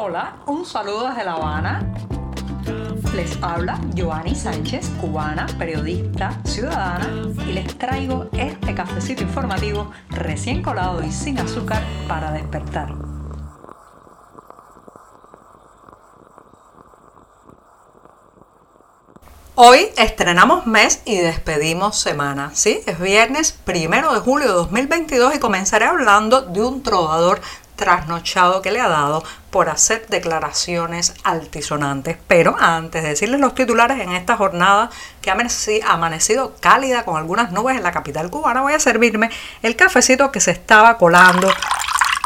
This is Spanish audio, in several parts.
Hola, un saludo desde La Habana. Les habla Joanny Sánchez, cubana, periodista, ciudadana, y les traigo este cafecito informativo recién colado y sin azúcar para despertar. Hoy estrenamos mes y despedimos semana, ¿sí? Es viernes primero de julio de 2022 y comenzaré hablando de un trovador trasnochado que le ha dado por hacer declaraciones altisonantes. Pero antes de decirles los titulares en esta jornada que ha amanecido cálida con algunas nubes en la capital cubana, voy a servirme el cafecito que se estaba colando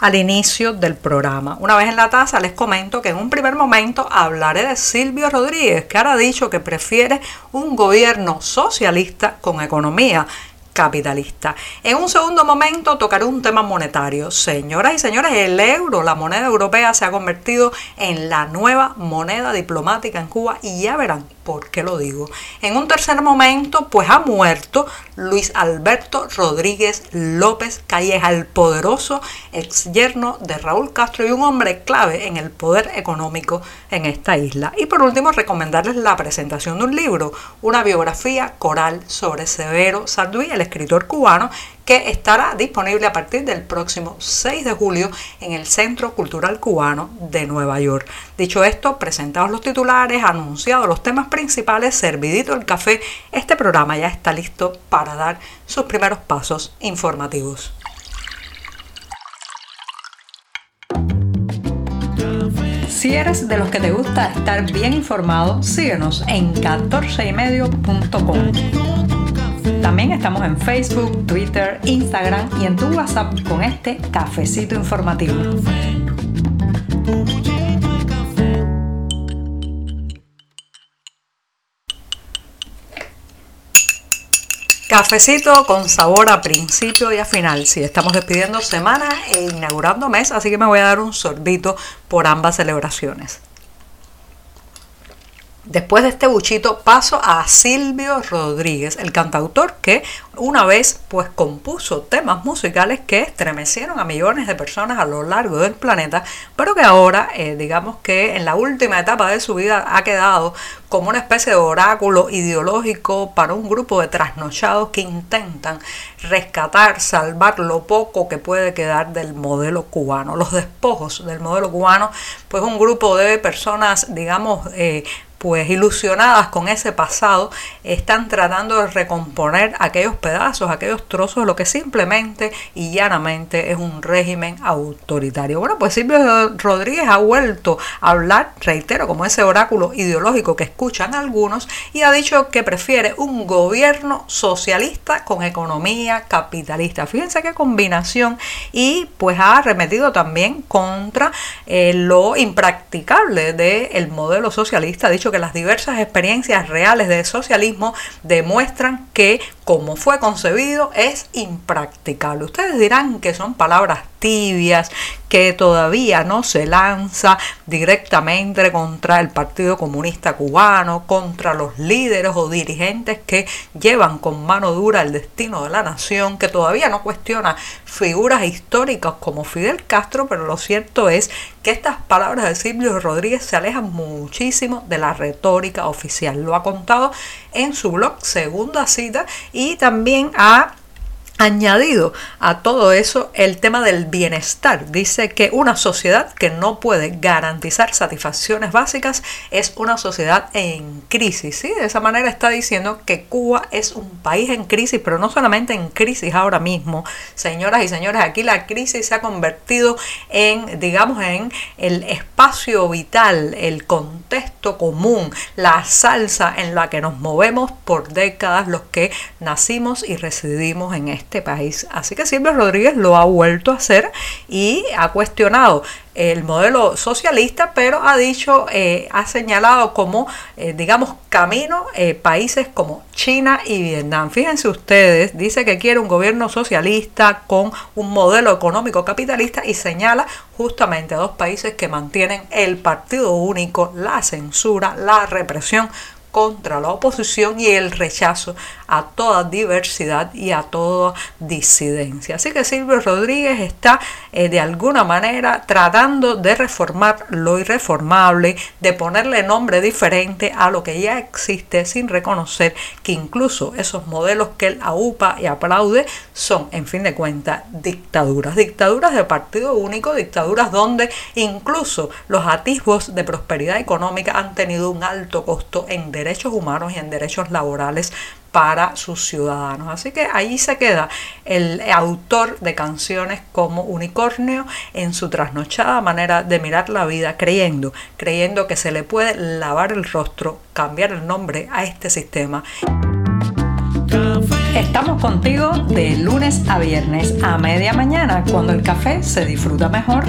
al inicio del programa. Una vez en la taza les comento que en un primer momento hablaré de Silvio Rodríguez, que ahora ha dicho que prefiere un gobierno socialista con economía capitalista. En un segundo momento tocaré un tema monetario. Señoras y señores, el euro, la moneda europea, se ha convertido en la nueva moneda diplomática en Cuba y ya verán por qué lo digo. En un tercer momento, pues ha muerto Luis Alberto Rodríguez López Calleja, el poderoso ex yerno de Raúl Castro y un hombre clave en el poder económico en esta isla. Y por último, recomendarles la presentación de un libro, una biografía coral sobre Severo Sarduy, el escritor cubano, que estará disponible a partir del próximo 6 de julio en el Centro Cultural Cubano de Nueva York. Dicho esto, presentados los titulares, anunciados los temas principales, servidito el café, este programa ya está listo para dar sus primeros pasos informativos. Si eres de los que te gusta estar bien informado, síguenos en 14ymedio.com. También estamos en Facebook, Twitter, Instagram y en tu WhatsApp con este cafecito informativo. Cafecito con sabor a principio y a final. Sí, estamos despidiendo semana e inaugurando mes, así que me voy a dar un sorbito por ambas celebraciones. Después de este buchito paso a Silvio Rodríguez, el cantautor que una vez pues compuso temas musicales que estremecieron a millones de personas a lo largo del planeta, pero que ahora eh, digamos que en la última etapa de su vida ha quedado como una especie de oráculo ideológico para un grupo de trasnochados que intentan rescatar, salvar lo poco que puede quedar del modelo cubano, los despojos del modelo cubano, pues un grupo de personas digamos eh, pues ilusionadas con ese pasado, están tratando de recomponer aquellos pedazos, aquellos trozos, lo que simplemente y llanamente es un régimen autoritario. Bueno, pues Silvio Rodríguez ha vuelto a hablar, reitero, como ese oráculo ideológico que escuchan algunos, y ha dicho que prefiere un gobierno socialista con economía capitalista. Fíjense qué combinación y pues ha arremetido también contra eh, lo impracticable del modelo socialista. Ha dicho que las diversas experiencias reales de socialismo demuestran que como fue concebido es impracticable. Ustedes dirán que son palabras tibias, que todavía no se lanza directamente contra el Partido Comunista Cubano, contra los líderes o dirigentes que llevan con mano dura el destino de la nación, que todavía no cuestiona figuras históricas como Fidel Castro, pero lo cierto es que estas palabras de Silvio Rodríguez se alejan muchísimo de la retórica oficial. Lo ha contado en su blog Segunda Cita y también ha añadido a todo eso el tema del bienestar. Dice que una sociedad que no puede garantizar satisfacciones básicas es una sociedad en crisis. ¿sí? De esa manera está diciendo que Cuba es un país en crisis, pero no solamente en crisis ahora mismo. Señoras y señores, aquí la crisis se ha convertido en, digamos, en el espacio vital, el contexto común, la salsa en la que nos movemos por décadas los que nacimos y residimos en este este país. Así que Silvio Rodríguez lo ha vuelto a hacer y ha cuestionado el modelo socialista, pero ha dicho, eh, ha señalado como, eh, digamos, camino eh, países como China y Vietnam. Fíjense ustedes, dice que quiere un gobierno socialista con un modelo económico capitalista y señala justamente a dos países que mantienen el partido único, la censura, la represión contra la oposición y el rechazo a toda diversidad y a toda disidencia. Así que Silvio Rodríguez está eh, de alguna manera tratando de reformar lo irreformable, de ponerle nombre diferente a lo que ya existe sin reconocer que incluso esos modelos que él aupa y aplaude son, en fin de cuentas, dictaduras. Dictaduras de partido único, dictaduras donde incluso los atisbos de prosperidad económica han tenido un alto costo en derechos humanos y en derechos laborales para sus ciudadanos. Así que ahí se queda el autor de canciones como Unicornio en su trasnochada manera de mirar la vida, creyendo, creyendo que se le puede lavar el rostro, cambiar el nombre a este sistema. Estamos contigo de lunes a viernes a media mañana, cuando el café se disfruta mejor.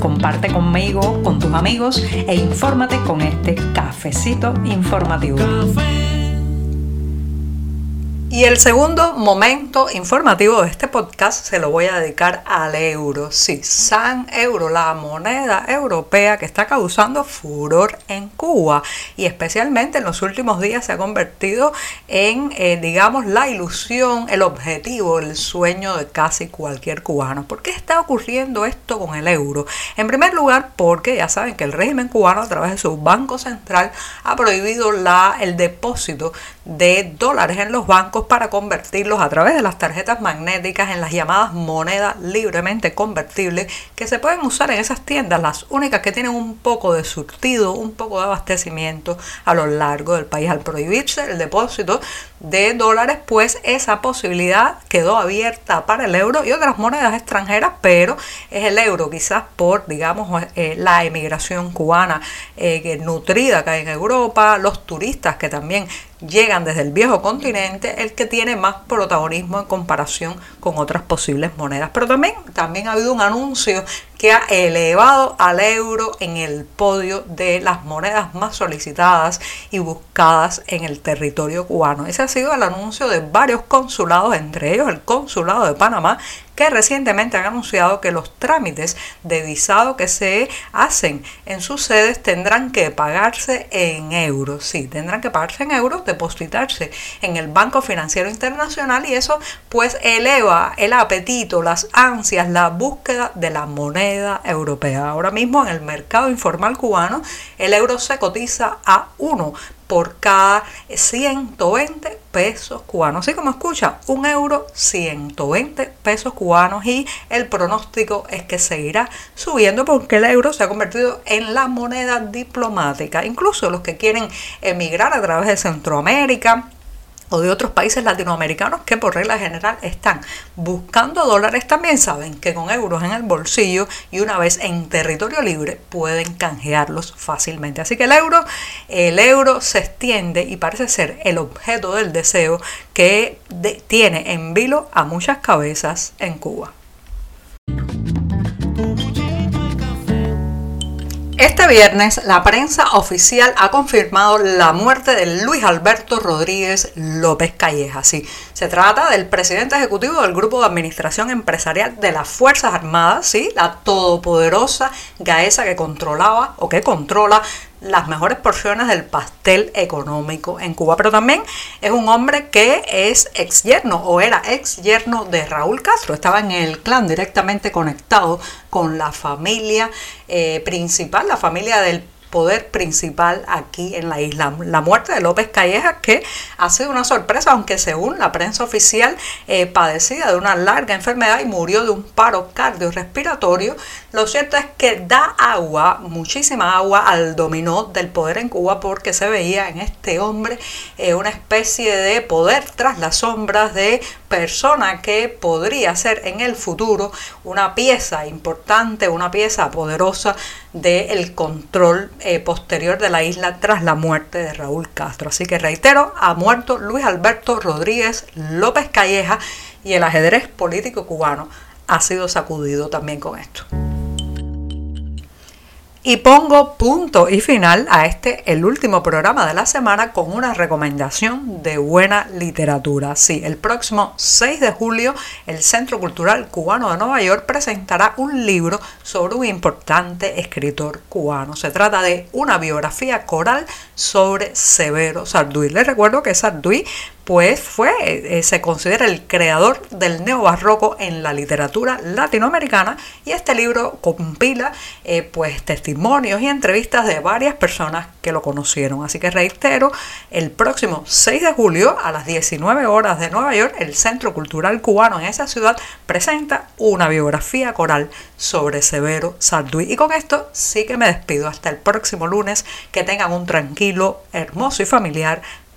Comparte conmigo, con tus amigos e infórmate con este cafecito informativo. Y el segundo momento informativo de este podcast se lo voy a dedicar al euro. Sí, San Euro, la moneda europea que está causando furor en Cuba y especialmente en los últimos días se ha convertido en, eh, digamos, la ilusión, el objetivo, el sueño de casi cualquier cubano. ¿Por qué está ocurriendo esto con el euro? En primer lugar, porque ya saben que el régimen cubano a través de su Banco Central ha prohibido la, el depósito de dólares en los bancos para convertirlos a través de las tarjetas magnéticas en las llamadas monedas libremente convertibles que se pueden usar en esas tiendas, las únicas que tienen un poco de surtido, un poco de abastecimiento a lo largo del país. Al prohibirse el depósito de dólares, pues esa posibilidad quedó abierta para el euro y otras monedas extranjeras, pero es el euro quizás por, digamos, eh, la emigración cubana eh, nutrida que hay en Europa, los turistas que también llegan desde el viejo continente, el que tiene más protagonismo en comparación con otras posibles monedas. Pero también, también ha habido un anuncio que ha elevado al euro en el podio de las monedas más solicitadas y buscadas en el territorio cubano. Ese ha sido el anuncio de varios consulados, entre ellos el consulado de Panamá, que recientemente han anunciado que los trámites de visado que se hacen en sus sedes tendrán que pagarse en euros. Sí, tendrán que pagarse en euros, depositarse en el Banco Financiero Internacional y eso pues eleva el apetito, las ansias, la búsqueda de la moneda europea. Ahora mismo en el mercado informal cubano el euro se cotiza a 1 por cada 120 pesos cubanos. Así como escucha, un euro 120 pesos cubanos y el pronóstico es que seguirá subiendo porque el euro se ha convertido en la moneda diplomática. Incluso los que quieren emigrar a través de Centroamérica, o de otros países latinoamericanos que por regla general están buscando dólares también saben que con euros en el bolsillo y una vez en territorio libre pueden canjearlos fácilmente. Así que el euro, el euro se extiende y parece ser el objeto del deseo que tiene en vilo a muchas cabezas en Cuba. Este viernes la prensa oficial ha confirmado la muerte de Luis Alberto Rodríguez López Calleja. Sí, se trata del presidente ejecutivo del Grupo de Administración Empresarial de las Fuerzas Armadas, sí, la todopoderosa Gaesa que controlaba o que controla las mejores porciones del pastel económico en Cuba. Pero también es un hombre que es ex yerno o era ex yerno de Raúl Castro. Estaba en el clan directamente conectado con la familia eh, principal, la familia del poder principal aquí en la isla. La muerte de López Calleja, que ha sido una sorpresa, aunque según la prensa oficial eh, padecía de una larga enfermedad y murió de un paro cardiorrespiratorio, lo cierto es que da agua, muchísima agua al dominó del poder en Cuba porque se veía en este hombre eh, una especie de poder tras las sombras de persona que podría ser en el futuro una pieza importante, una pieza poderosa del control eh, posterior de la isla tras la muerte de Raúl Castro. Así que reitero, ha muerto Luis Alberto Rodríguez López Calleja y el ajedrez político cubano ha sido sacudido también con esto. Y pongo punto y final a este, el último programa de la semana, con una recomendación de buena literatura. Sí, el próximo 6 de julio, el Centro Cultural Cubano de Nueva York presentará un libro sobre un importante escritor cubano. Se trata de una biografía coral sobre Severo Sarduy. Les recuerdo que Sarduy pues fue, eh, se considera el creador del neobarroco en la literatura latinoamericana y este libro compila eh, pues testimonios y entrevistas de varias personas que lo conocieron. Así que reitero, el próximo 6 de julio a las 19 horas de Nueva York, el Centro Cultural Cubano en esa ciudad presenta una biografía coral sobre Severo Sarduy. Y con esto sí que me despido hasta el próximo lunes. Que tengan un tranquilo, hermoso y familiar